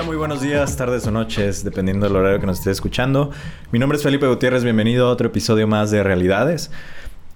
Hola, muy buenos días, tardes o noches, dependiendo del horario que nos esté escuchando. Mi nombre es Felipe Gutiérrez, bienvenido a otro episodio más de Realidades.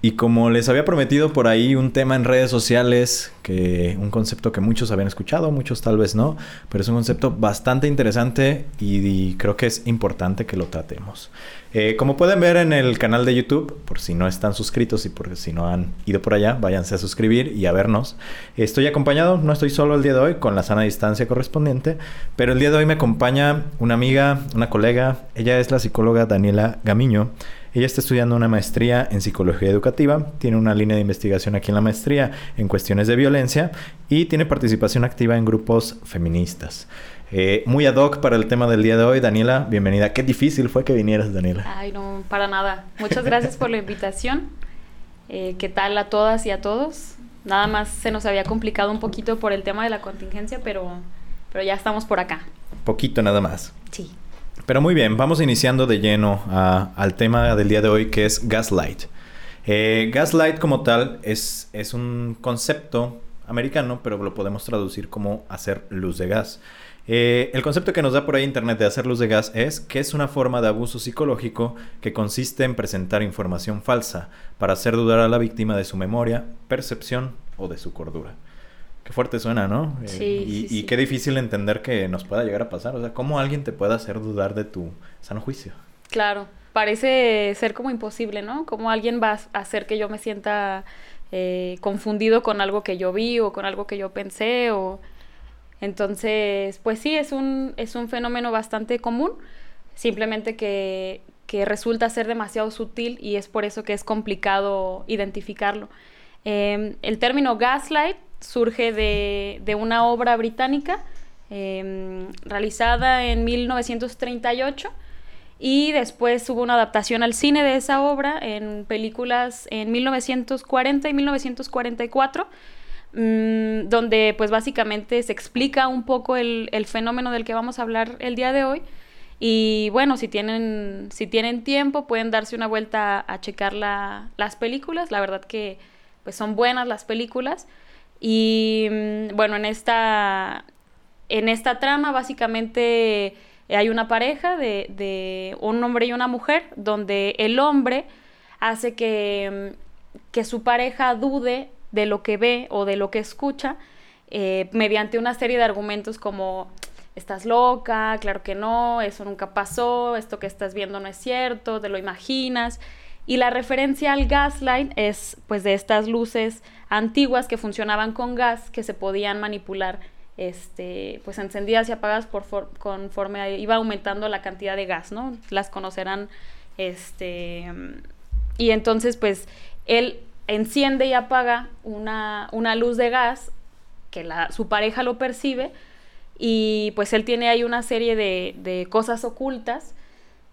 Y como les había prometido por ahí un tema en redes sociales, que un concepto que muchos habían escuchado, muchos tal vez no, pero es un concepto bastante interesante y, creo que es importante que lo tratemos. Eh, como pueden ver en el canal de YouTube, por si no están suscritos y por si no han ido por allá, váyanse a suscribir y a vernos. Estoy acompañado, no estoy solo el día de hoy, con la sana distancia correspondiente, pero el día de hoy me acompaña una amiga, una colega, ella es la psicóloga Daniela Gamiño. Ella está estudiando una maestría en psicología educativa, tiene una línea de investigación aquí en la maestría en cuestiones de violencia y tiene participación activa en grupos feministas. Eh, muy ad hoc para el tema del día de hoy, Daniela, bienvenida. Qué difícil fue que vinieras, Daniela. Ay, no, para nada. Muchas gracias por la invitación. Eh, ¿Qué tal a todas y a todos? Nada más se nos había complicado un poquito por el tema de la contingencia, pero, pero ya estamos por acá. Poquito nada más. Sí. Pero muy bien, vamos iniciando de lleno al tema del día de hoy que es gaslight. Eh, gaslight como tal es, es un concepto americano, pero lo podemos traducir como hacer luz de gas. Eh, el concepto que nos da por ahí Internet de hacer luz de gas es que es una forma de abuso psicológico que consiste en presentar información falsa para hacer dudar a la víctima de su memoria, percepción o de su cordura. Qué fuerte suena, ¿no? Eh, sí, y, qué difícil entender que nos pueda llegar a pasar. O sea, ¿cómo alguien te puede hacer dudar de tu sano juicio? Claro, parece ser como imposible, ¿no? ¿Cómo alguien va a hacer que yo me sienta eh, confundido con algo que yo vi o con algo que yo pensé o... Entonces, pues sí, es un, es un fenómeno bastante común, simplemente que, que resulta ser demasiado sutil y es por eso que es complicado identificarlo. Em, el término gaslight surge de, una obra británica em, realizada en 1938 y después hubo una adaptación al cine de esa obra en películas en 1940 y 1944 mm, donde pues básicamente se explica un poco el, fenómeno del que vamos a hablar el día de hoy y bueno, si tienen, si tienen tiempo pueden darse una vuelta a, checar las películas, la verdad que pues son buenas las películas. Y mm, bueno, en esta, en esta trama básicamente hay una pareja de, de, un hombre y una mujer, donde el hombre hace que, mm, que su pareja dude de lo que ve o de lo que escucha eh, mediante una serie de argumentos como estás loca, claro que no, eso nunca pasó, esto que estás viendo no es cierto, te lo imaginas. Y la referencia al gaslight es pues de estas luces antiguas que funcionaban con gas que se podían manipular este pues encendidas y apagadas por conforme iba aumentando la cantidad de gas, ¿no? Las conocerán este y entonces pues él enciende y apaga una, una luz de gas que su pareja lo percibe y pues él tiene ahí una serie de, de cosas ocultas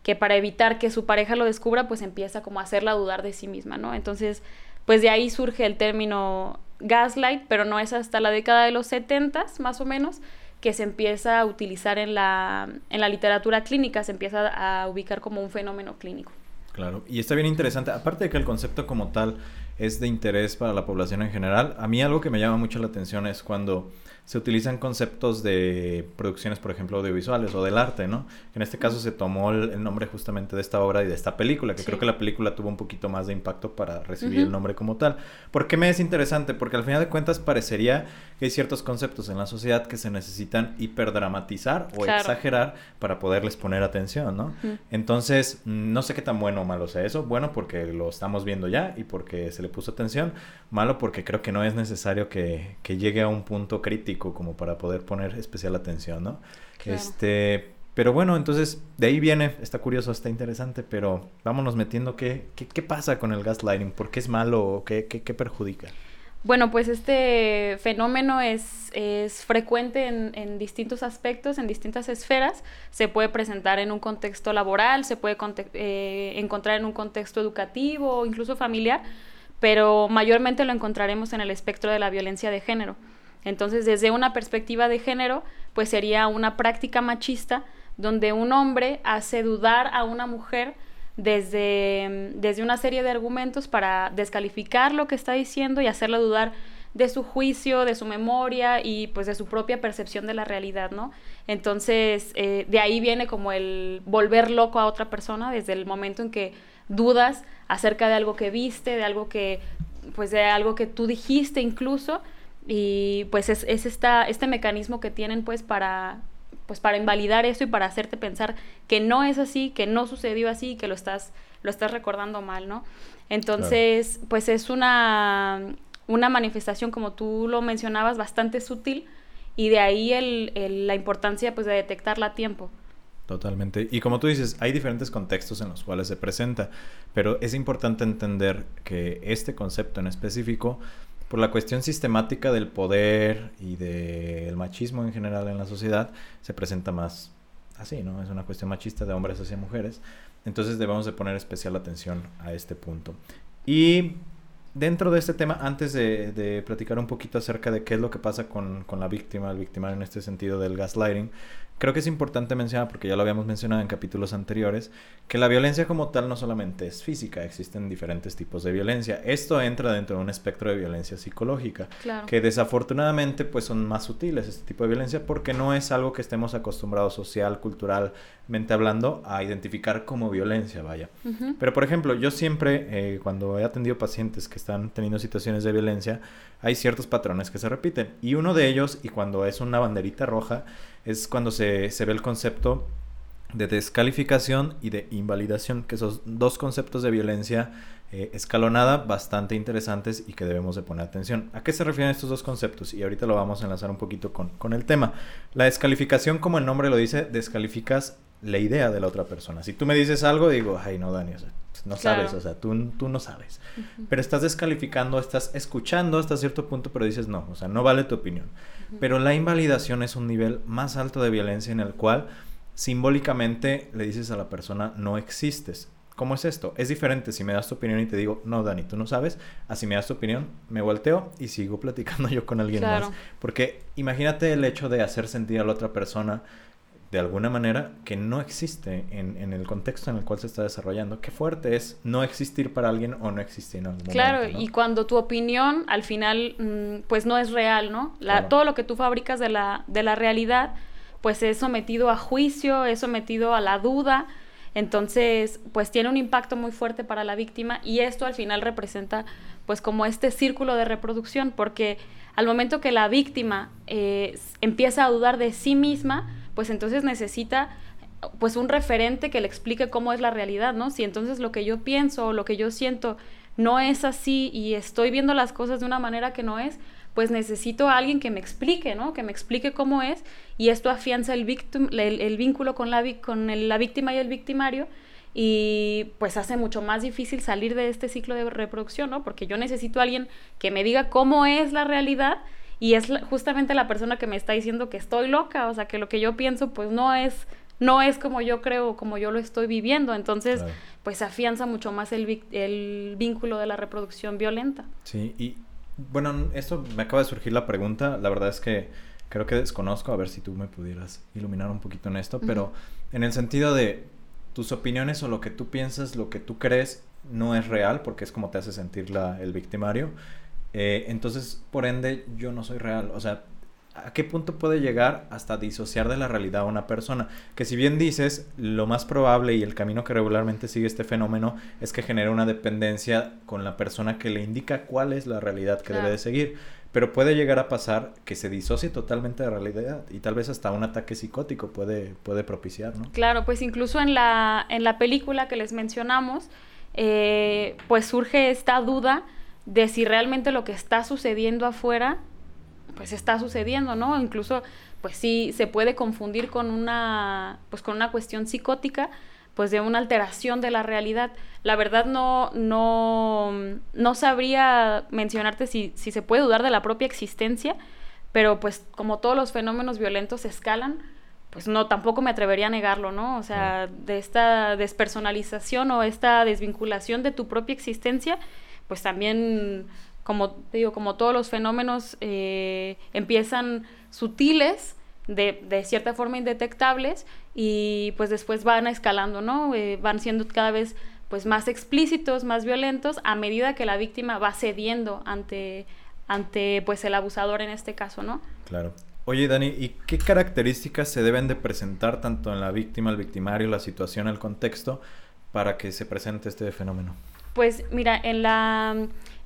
que para evitar que su pareja lo descubra, pues empieza como a hacerla dudar de sí misma, ¿no? Entonces, pues de ahí surge el término gaslight, pero no es hasta la década de los 70 más o menos que se empieza a utilizar en la, en la literatura clínica, se empieza a ubicar como un fenómeno clínico. Claro, y está bien interesante, aparte de que el concepto como tal es de interés para la población en general, a mí algo que me llama mucho la atención es cuando se utilizan conceptos de producciones, por ejemplo, audiovisuales o del arte, ¿no? En este caso se tomó el, nombre justamente de esta obra y de esta película, que creo que la película tuvo un poquito más de impacto para recibir el nombre como tal. ¿Por qué me es interesante? Porque al final de cuentas parecería que hay ciertos conceptos en la sociedad que se necesitan hiperdramatizar o exagerar para poderles poner atención, ¿no? Entonces, no sé qué tan bueno o malo sea eso. Bueno, porque lo estamos viendo ya y porque se le puso atención. Malo porque creo que no es necesario que, que llegue a un punto crítico como para poder poner especial atención, ¿no? Este, pero bueno, entonces de ahí viene, está curioso, está interesante, pero vámonos metiendo qué, qué, qué pasa con el gaslighting, por qué es malo o qué, qué, qué perjudica. Bueno, pues este fenómeno es, es frecuente en, en, distintos aspectos, en distintas esferas. Se puede presentar en un contexto laboral, se puede eh, encontrar en un contexto educativo o incluso familiar, pero mayormente lo encontraremos en el espectro de la violencia de género. Entonces, desde una perspectiva de género, pues sería una práctica machista donde un hombre hace dudar a una mujer desde, desde una serie de argumentos para descalificar lo que está diciendo y hacerla dudar de su juicio, de su memoria y pues de su propia percepción de la realidad, ¿no? Entonces, eh, de ahí viene como el volver loco a otra persona desde el momento en que dudas acerca de algo que viste, de algo que, pues de algo que tú dijiste incluso, y pues es, es esta, este mecanismo que tienen pues para, pues para invalidar eso y para hacerte pensar que no es así, que no sucedió así, que lo estás, lo estás recordando mal, ¿no? Entonces, pues es una, una manifestación, como tú lo mencionabas, bastante sutil y de ahí el, la importancia pues de detectarla a tiempo. Totalmente. Y como tú dices, hay diferentes contextos en los cuales se presenta, pero es importante entender que este concepto en específico por la cuestión sistemática del poder y del machismo en general en la sociedad, se presenta más así, ¿no? Es una cuestión machista de hombres hacia mujeres. Entonces debemos de poner especial atención a este punto. Y dentro de este tema, antes de, platicar un poquito acerca de qué es lo que pasa con, con la víctima, el victimario en este sentido del gaslighting, Creo que es importante mencionar, porque ya lo habíamos mencionado en capítulos anteriores, que la violencia como tal no solamente es física, existen diferentes tipos de violencia. Esto entra dentro de un espectro de violencia psicológica, que desafortunadamente pues son más sutiles este tipo de violencia porque no es algo que estemos acostumbrados social, culturalmente hablando a identificar como violencia, vaya. Pero por ejemplo, yo siempre eh, cuando he atendido pacientes que están teniendo situaciones de violencia, hay ciertos patrones que se repiten. Y uno de ellos, y cuando es una banderita roja, es cuando se, ve el concepto de descalificación y de invalidación, que son dos conceptos de violencia eh, escalonada bastante interesantes y que debemos de poner atención. ¿A qué se refieren estos dos conceptos? Y ahorita lo vamos a enlazar un poquito con, con el tema. La descalificación, como el nombre lo dice, descalificas la idea de la otra persona. Si tú me dices algo, digo, ay, no, Dani, pues, no sabes, o sea, tú, tú no sabes. Pero estás descalificando, estás escuchando hasta cierto punto, pero dices, no, o sea, no vale tu opinión. Pero la invalidación es un nivel más alto de violencia en el cual simbólicamente le dices a la persona, no existes. ¿Cómo es esto? Es diferente si me das tu opinión y te digo, no, Dani, tú no sabes. Así me das tu opinión, me volteo y sigo platicando yo con alguien más. Porque imagínate el hecho de hacer sentir a la otra persona de alguna manera que no existe en, el contexto en el cual se está desarrollando. Qué fuerte es no existir para alguien o no existir en algún claro, momento. Claro, y cuando tu opinión al final mm, pues no es real, ¿no? La, Todo lo que tú fabricas de la, de la realidad pues es sometido a juicio, es sometido a la duda. Entonces, pues tiene un impacto muy fuerte para la víctima y esto al final representa pues como este círculo de reproducción, porque al momento que la víctima eh, empieza a dudar de sí misma, pues entonces necesita pues un referente que le explique cómo es la realidad, ¿no? Si entonces lo que yo pienso o lo que yo siento no es así y estoy viendo las cosas de una manera que no es, pues necesito a alguien que me explique, ¿no? Que me explique cómo es y esto afianza el, el, vínculo con, la, con la víctima y el victimario y pues hace mucho más difícil salir de este ciclo de reproducción, ¿no? Porque yo necesito a alguien que me diga cómo es la realidad y es justamente la persona que me está diciendo que estoy loca, o sea, que lo que yo pienso pues no es no es como yo creo, como yo lo estoy viviendo, entonces pues afianza mucho más el, el vínculo de la reproducción violenta. Sí, y bueno, esto me acaba de surgir la pregunta, la verdad es que creo que desconozco, a ver si tú me pudieras iluminar un poquito en esto, pero en el sentido de tus opiniones o lo que tú piensas, lo que tú crees, no es real, porque es como te hace sentir la, el victimario, eh, entonces, por ende, yo no soy real. O sea, ¿a qué punto puede llegar hasta disociar de la realidad a una persona? Que si bien dices, lo más probable y el camino que regularmente sigue este fenómeno es que genera una dependencia con la persona que le indica cuál es la realidad que debe de seguir. Pero puede llegar a pasar que se disocie totalmente de la realidad y tal vez hasta un ataque psicótico puede, puede propiciar, ¿no? Claro, pues incluso en la, en la película que les mencionamos, eh, pues surge esta duda de si realmente lo que está sucediendo afuera, pues está sucediendo, ¿no? Incluso, pues sí, se puede confundir con una, pues con una cuestión psicótica, pues de una alteración de la realidad. La verdad no, no, no sabría mencionarte si, si se puede dudar de la propia existencia, pero pues como todos los fenómenos violentos escalan, pues no, tampoco me atrevería a negarlo, ¿no? O sea, de esta despersonalización o esta desvinculación de tu propia existencia, pues también, como te digo, como todos los fenómenos eh, empiezan sutiles, de, de, cierta forma indetectables, y pues después van escalando, ¿no? Eh, van siendo cada vez pues más explícitos, más violentos, a medida que la víctima va cediendo ante, ante pues el abusador en este caso, ¿no? Claro. Oye, Dani, ¿y qué características se deben de presentar tanto en la víctima, el victimario, la situación, el contexto, para que se presente este fenómeno? Pues mira, en la,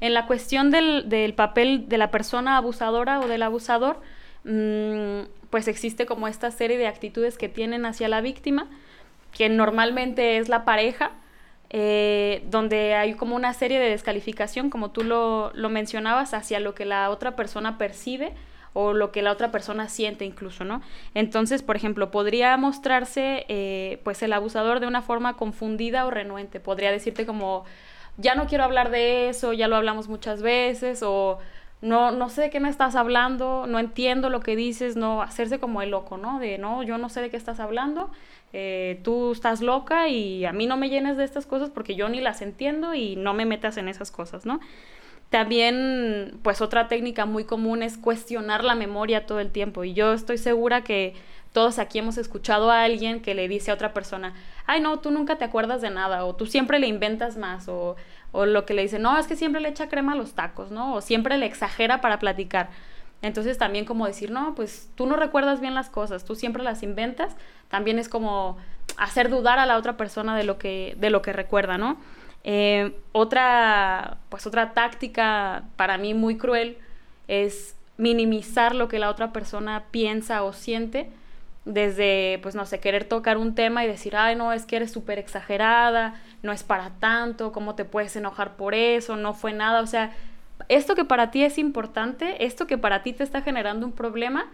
en la cuestión del, del papel de la persona abusadora o del abusador, mmm, pues existe como esta serie de actitudes que tienen hacia la víctima, que normalmente es la pareja, eh, donde hay como una serie de descalificación, como tú lo, lo mencionabas, hacia lo que la otra persona percibe o lo que la otra persona siente incluso, ¿no? Entonces, por ejemplo, podría mostrarse eh, pues el abusador de una forma confundida o renuente, podría decirte como, ya no quiero hablar de eso, ya lo hablamos muchas veces, o no, no sé de qué me estás hablando, no entiendo lo que dices, no, hacerse como el loco, ¿no? De, no, yo no sé de qué estás hablando, eh, tú estás loca y a mí no me llenes de estas cosas porque yo ni las entiendo y no me metas en esas cosas, ¿no? También, pues otra técnica muy común es cuestionar la memoria todo el tiempo. Y yo estoy segura que todos aquí hemos escuchado a alguien que le dice a otra persona, ay no, tú nunca te acuerdas de nada, o tú siempre le inventas más, o, o lo que le dice, no, es que siempre le echa crema a los tacos, ¿no? O siempre le exagera para platicar. Entonces también como decir, no, pues tú no recuerdas bien las cosas, tú siempre las inventas, también es como hacer dudar a la otra persona de lo que, de lo que recuerda, ¿no? Eh, otra, pues otra táctica para mí muy cruel es minimizar lo que la otra persona piensa o siente desde, pues no sé, querer tocar un tema y decir, ay, no, es que eres súper exagerada, no es para tanto, ¿cómo te puedes enojar por eso? No fue nada, o sea, esto que para ti es importante, esto que para ti te está generando un problema,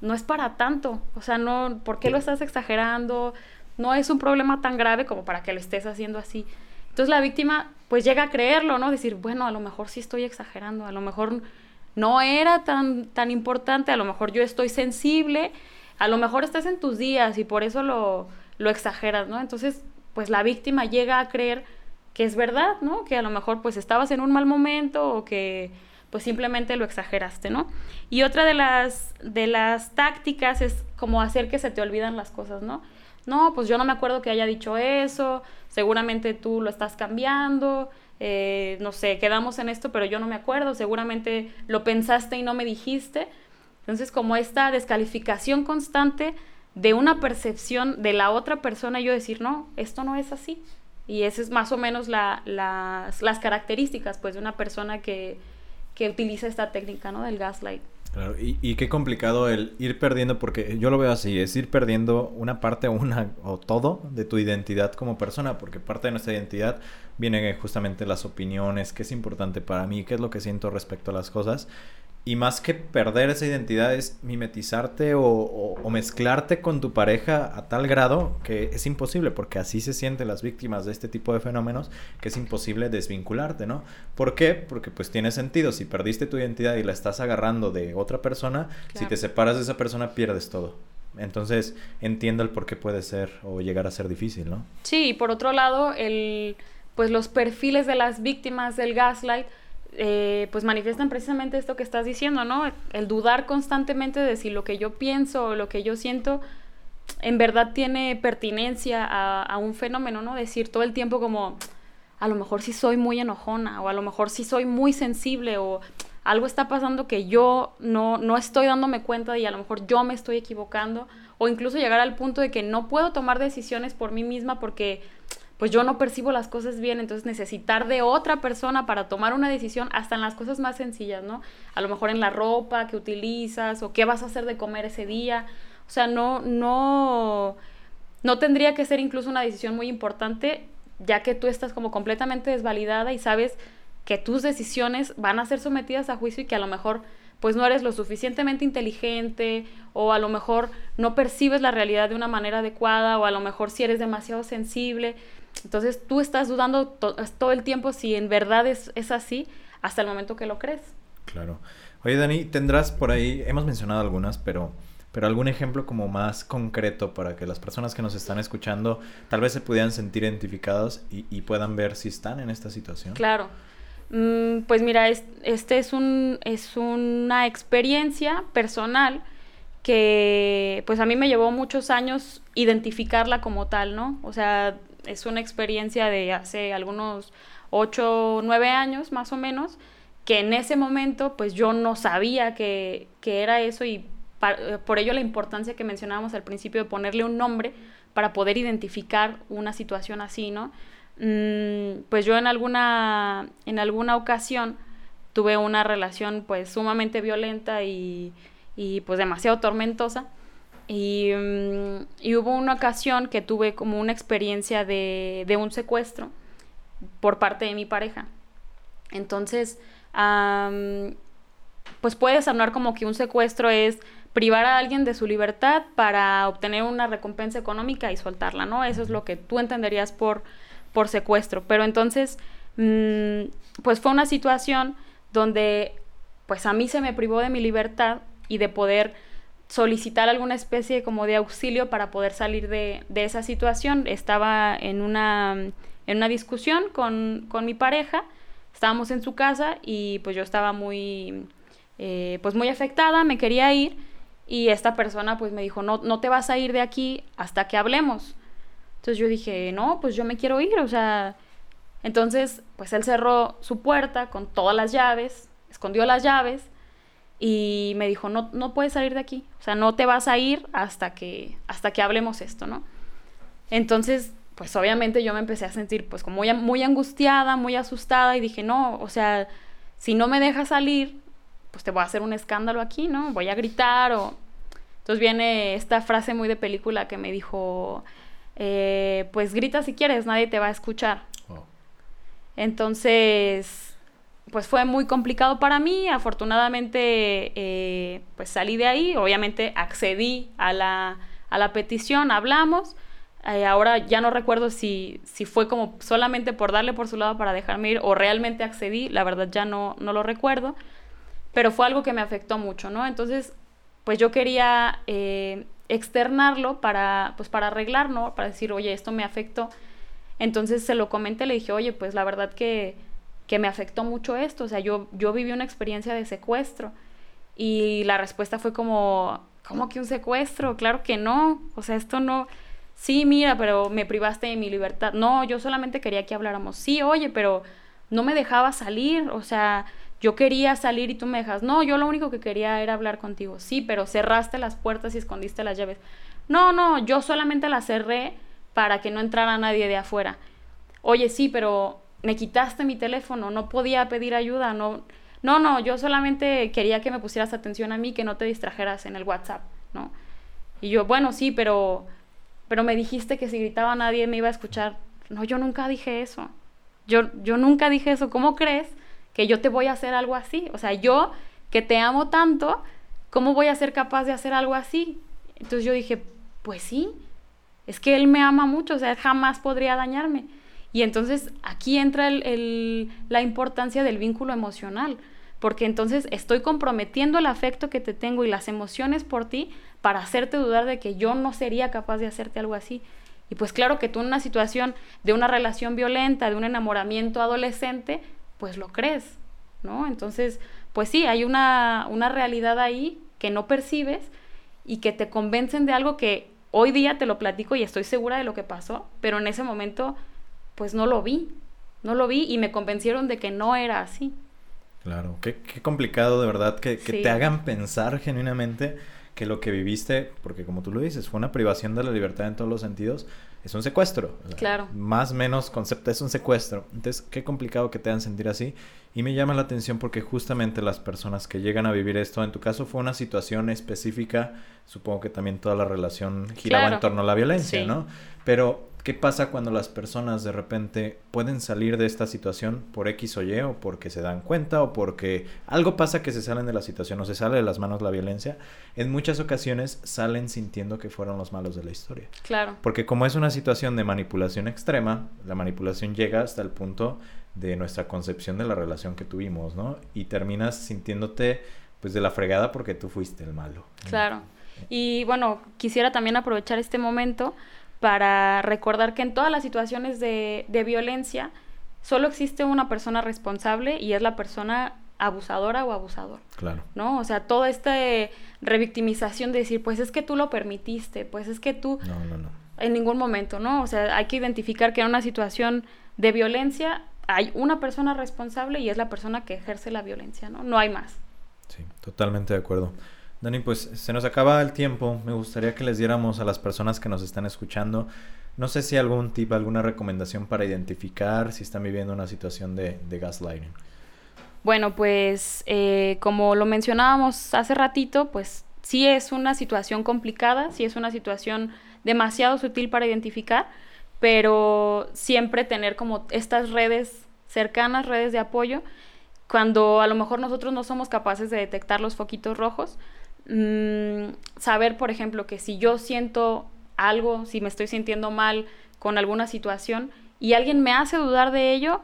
no es para tanto, o sea, no, ¿por qué lo estás exagerando? No es un problema tan grave como para que lo estés haciendo así. Entonces la víctima pues llega a creerlo, ¿no? Decir, bueno, a lo mejor sí estoy exagerando, a lo mejor no era tan, tan importante, a lo mejor yo estoy sensible, a lo mejor estás en tus días y por eso lo, lo exageras, ¿no? Entonces, pues la víctima llega a creer que es verdad, ¿no? Que a lo mejor pues estabas en un mal momento o que pues simplemente lo exageraste, ¿no? Y otra de las, de las tácticas es como hacer que se te olvidan las cosas, ¿no? No, pues yo no me acuerdo que haya dicho eso, seguramente tú lo estás cambiando, eh, no sé, quedamos en esto, pero yo no me acuerdo, seguramente lo pensaste y no me dijiste. Entonces, como esta descalificación constante de una percepción de la otra persona, yo decir, no, esto no es así. Y esa es más o menos la, las, características pues, de una persona que, que utiliza esta técnica ¿no? del gaslight. Claro, y, qué complicado el ir perdiendo, porque yo lo veo así, es ir perdiendo una parte una, o todo de tu identidad como persona, porque parte de nuestra identidad vienen justamente las opiniones, qué es importante para mí, qué es lo que siento respecto a las cosas, y más que perder esa identidad es mimetizarte o, mezclarte con tu pareja a tal grado que es imposible, porque así se sienten las víctimas de este tipo de fenómenos, que es imposible desvincularte, ¿no? ¿Por qué? Porque pues tiene sentido, si perdiste tu identidad y la estás agarrando de otra persona, si te separas de esa persona pierdes todo. Entonces entiendo el por qué puede ser o llegar a ser difícil, ¿no? Sí, y por otro lado, el, pues los perfiles de las víctimas del gaslight eh, pues manifiestan precisamente esto que estás diciendo, ¿no? El dudar constantemente de si lo que yo pienso o lo que yo siento en verdad tiene pertinencia a, un fenómeno, ¿no? Decir todo el tiempo como, a lo mejor sí soy muy enojona o a lo mejor sí soy muy sensible o algo está pasando que yo no, no estoy dándome cuenta y a lo mejor yo me estoy equivocando o incluso llegar al punto de que no puedo tomar decisiones por mí misma porque pues yo no percibo las cosas bien, entonces necesitar de otra persona para tomar una decisión hasta en las cosas más sencillas, ¿no? A lo mejor en la ropa que utilizas o qué vas a hacer de comer ese día. O sea, no, no, no tendría que ser incluso una decisión muy importante, ya que tú estás como completamente desvalidada y sabes que tus decisiones van a ser sometidas a juicio y que a lo mejor pues no eres lo suficientemente inteligente o a lo mejor no percibes la realidad de una manera adecuada o a lo mejor si eres demasiado sensible. Entonces tú estás dudando todo el tiempo si en verdad es, es así hasta el momento que lo crees. Claro. Oye, Dani, tendrás por ahí, hemos mencionado algunas, pero, pero algún ejemplo como más concreto para que las personas que nos están escuchando tal vez se pudieran sentir identificados y, puedan ver si están en esta situación. Claro. Mm, pues mira, este es, un, es una experiencia personal que pues a mí me llevó muchos años identificarla como tal, ¿no? O sea, es una experiencia de hace algunos 8, 9 años más o menos, que en ese momento pues yo no sabía que, era eso y eh, por ello la importancia que mencionábamos al principio de ponerle un nombre para poder identificar una situación así, ¿no? Mm, pues yo en alguna, en alguna ocasión tuve una relación pues sumamente violenta y, pues demasiado tormentosa. Y, mm, y, hubo una ocasión que tuve como una experiencia de, de un secuestro por parte de mi pareja. Entonces, pues puede sonar como que un secuestro es privar a alguien de su libertad para obtener una recompensa económica y soltarla, ¿no? Eso es lo que tú entenderías por, por secuestro. Pero entonces, mm, pues fue una situación donde pues a mí se me privó de mi libertad y de poder solicitar alguna especie como de auxilio para poder salir de, de esa situación. Estaba en una en una discusión con, mi pareja, estábamos en su casa y pues yo estaba muy, eh, pues muy afectada, me quería ir y esta persona pues me dijo, no, no te vas a ir de aquí hasta que hablemos. Entonces yo dije, no, pues yo me quiero ir, o sea, entonces pues él cerró su puerta con todas las llaves, escondió las llaves y me dijo, no, no puedes salir de aquí, o sea, no te vas a ir hasta que, hasta que hablemos esto, ¿no? Entonces pues obviamente yo me empecé a sentir pues como muy, muy angustiada, muy asustada y dije, no, o sea, si no me dejas salir, pues te voy a hacer un escándalo aquí, ¿no? Voy a gritar o... Entonces viene esta frase muy de película que me dijo, eh, pues grita si quieres, nadie te va a escuchar. Entonces, pues fue muy complicado para mí, afortunadamente eh, pues salí de ahí, obviamente accedí a la, a la petición, hablamos eh, ahora ya no recuerdo si, si fue como solamente por darle por su lado para dejarme ir o realmente accedí, la verdad ya no, no lo recuerdo, pero fue algo que me afectó mucho, ¿no? Entonces, pues yo quería eh, externarlo para, pues para arreglar, ¿no? Para decir, oye, esto me afectó. Entonces se lo comenté, le dije, oye, pues la verdad que, que me afectó mucho esto, o sea, yo, yo viví una experiencia de secuestro y la respuesta fue como, ¿cómo que un secuestro? Claro que no, o sea, esto no sí, mira, pero me privaste de mi libertad. No, yo solamente quería que habláramos. Sí, oye, pero no me dejaba salir, o sea, yo quería salir y tú me dejas. No, yo lo único que quería era hablar contigo. Sí, pero cerraste las puertas y escondiste las llaves. No, no, yo solamente las cerré para que no entrara nadie de afuera. Oye, sí, pero me quitaste mi teléfono, no podía pedir ayuda, no. No, no, yo solamente quería que me pusieras atención a mí, que no te distrajeras en el WhatsApp, ¿no? Y yo, bueno, sí, pero pero me dijiste que si gritaba nadie me iba a escuchar. No, yo nunca dije eso. Yo, yo nunca dije eso. ¿Cómo crees que yo te voy a hacer algo así? O sea, yo que te amo tanto, ¿cómo voy a ser capaz de hacer algo así? Entonces yo dije, pues sí, es que él me ama mucho, o sea, jamás podría dañarme. Y entonces aquí entra el, la importancia del vínculo emocional, porque entonces estoy comprometiendo el afecto que te tengo y las emociones por ti para hacerte dudar de que yo no sería capaz de hacerte algo así. Y pues claro que tú en una situación de una relación violenta, de un enamoramiento adolescente, pues lo crees, ¿no? Entonces, pues sí, hay una, una realidad ahí que no percibes y que te convencen de algo que hoy día te lo platico y estoy segura de lo que pasó, pero en ese momento pues no lo vi, no lo vi y me convencieron de que no era así. Claro, qué, qué complicado de verdad que, que te hagan pensar genuinamente que lo que viviste, porque como tú lo dices, fue una privación de la libertad en todos los sentidos, es un secuestro. claro. Más o menos concepto es un secuestro. Entonces, qué complicado que te hagan sentir así. Y me llama la atención porque justamente las personas que llegan a vivir esto, en tu caso fue una situación específica, supongo que también toda la relación giraba en torno a la violencia, ¿no? Pero ¿Qué pasa cuando las personas de repente pueden salir de esta situación por X o Y o porque se dan cuenta o porque algo pasa que se salen de la situación o se sale de las manos la violencia? En muchas ocasiones salen sintiendo que fueron los malos de la historia. Claro. Porque como es una situación de manipulación extrema, la manipulación llega hasta el punto de nuestra concepción de la relación que tuvimos, ¿no? Y terminas sintiéndote pues de la fregada porque tú fuiste el malo. Claro. Y bueno, quisiera también aprovechar este momento para recordar que en todas las situaciones de, de violencia solo existe una persona responsable y es la persona abusadora o abusador. Claro. ¿No? O sea, toda esta revictimización de decir, pues es que tú lo permitiste, pues es que tú... No, no, no. En ningún momento, ¿no? O sea, hay que identificar que en una situación de violencia hay una persona responsable y es la persona que ejerce la violencia, ¿no? No hay más. Sí, totalmente de acuerdo. Dani, pues se nos acaba el tiempo. Me gustaría que les diéramos a las personas que nos están escuchando, no sé si algún tip, alguna recomendación para identificar si están viviendo una situación de, gaslighting. Bueno, pues eh, como lo mencionábamos hace ratito, pues sí es una situación complicada, sí es una situación demasiado sutil para identificar, pero siempre tener como estas redes cercanas, redes de apoyo, cuando a lo mejor nosotros no somos capaces de detectar los foquitos rojos, Mm, saber, por ejemplo, que si yo siento algo, si me estoy sintiendo mal con alguna situación y alguien me hace dudar de ello,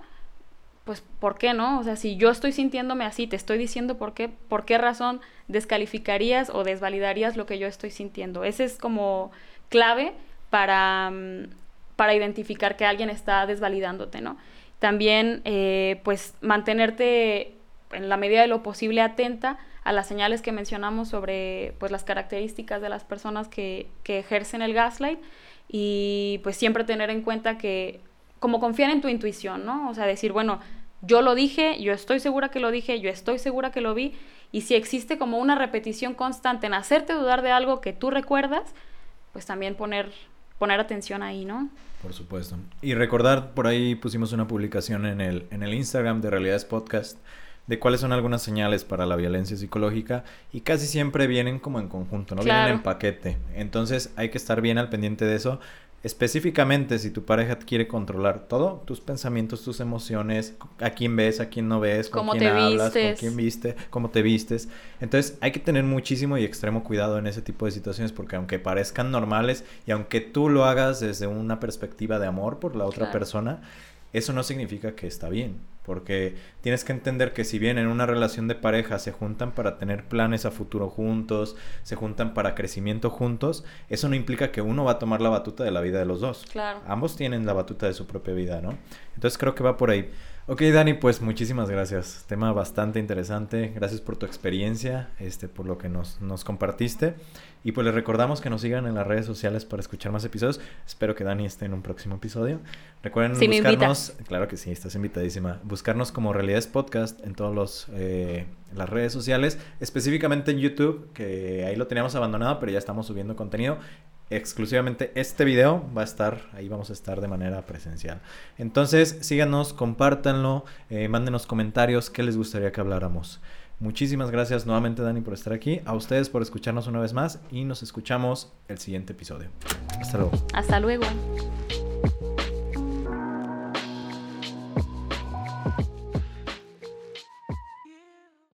pues ¿por qué no? O sea, si yo estoy sintiéndome así, te estoy diciendo por qué, por qué razón descalificarías o desvalidarías lo que yo estoy sintiendo. Ese es como clave para, mm, para identificar que alguien está desvalidándote, ¿no? También, eh, pues, mantenerte en la medida de lo posible atenta a las señales que mencionamos sobre pues las características de las personas que, que ejercen el gaslight y pues siempre tener en cuenta que como confiar en tu intuición, ¿no? O sea, decir, bueno, yo lo dije, yo estoy segura que lo dije, yo estoy segura que lo vi y si existe como una repetición constante en hacerte dudar de algo que tú recuerdas, pues también poner poner atención ahí, ¿no? Por supuesto. Y recordar, por ahí pusimos una publicación en el, en el Instagram de Realidades Podcast de cuáles son algunas señales para la violencia psicológica y casi siempre vienen como en conjunto, no vienen en paquete. Entonces hay que estar bien al pendiente de eso. Específicamente si tu pareja quiere controlar todo, tus pensamientos, tus emociones, a quién ves, a quién no ves, con quién hablas, con quién viste, cómo te vistes. Entonces hay que tener muchísimo y extremo cuidado en ese tipo de situaciones porque aunque parezcan normales y aunque tú lo hagas desde una perspectiva de amor por la otra persona, eso no significa que está bien. Porque tienes que entender que si bien en una relación de pareja se juntan para tener planes a futuro juntos, se juntan para crecimiento juntos, eso no implica que uno va a tomar la batuta de la vida de los dos. Claro. Ambos tienen la batuta de su propia vida, ¿no? Entonces creo que va por ahí. Ok, Dani, pues muchísimas gracias. Tema bastante interesante. Gracias por tu experiencia, este, por lo que nos, nos compartiste. Y pues les recordamos que nos sigan en las redes sociales para escuchar más episodios. Espero que Dani esté en un próximo episodio. Recuerden buscarnos, claro que sí, estás invitadísima. Buscarnos como Realidades Podcast en todas eh, las redes sociales, específicamente en YouTube, que ahí lo teníamos abandonado, pero ya estamos subiendo contenido exclusivamente este video va a estar, ahí vamos a estar de manera presencial. Entonces, síganos, compártanlo, eh, mándenos comentarios, qué les gustaría que habláramos. Muchísimas gracias nuevamente Dani por estar aquí, a ustedes por escucharnos una vez más y nos escuchamos el siguiente episodio. Hasta luego. Hasta luego.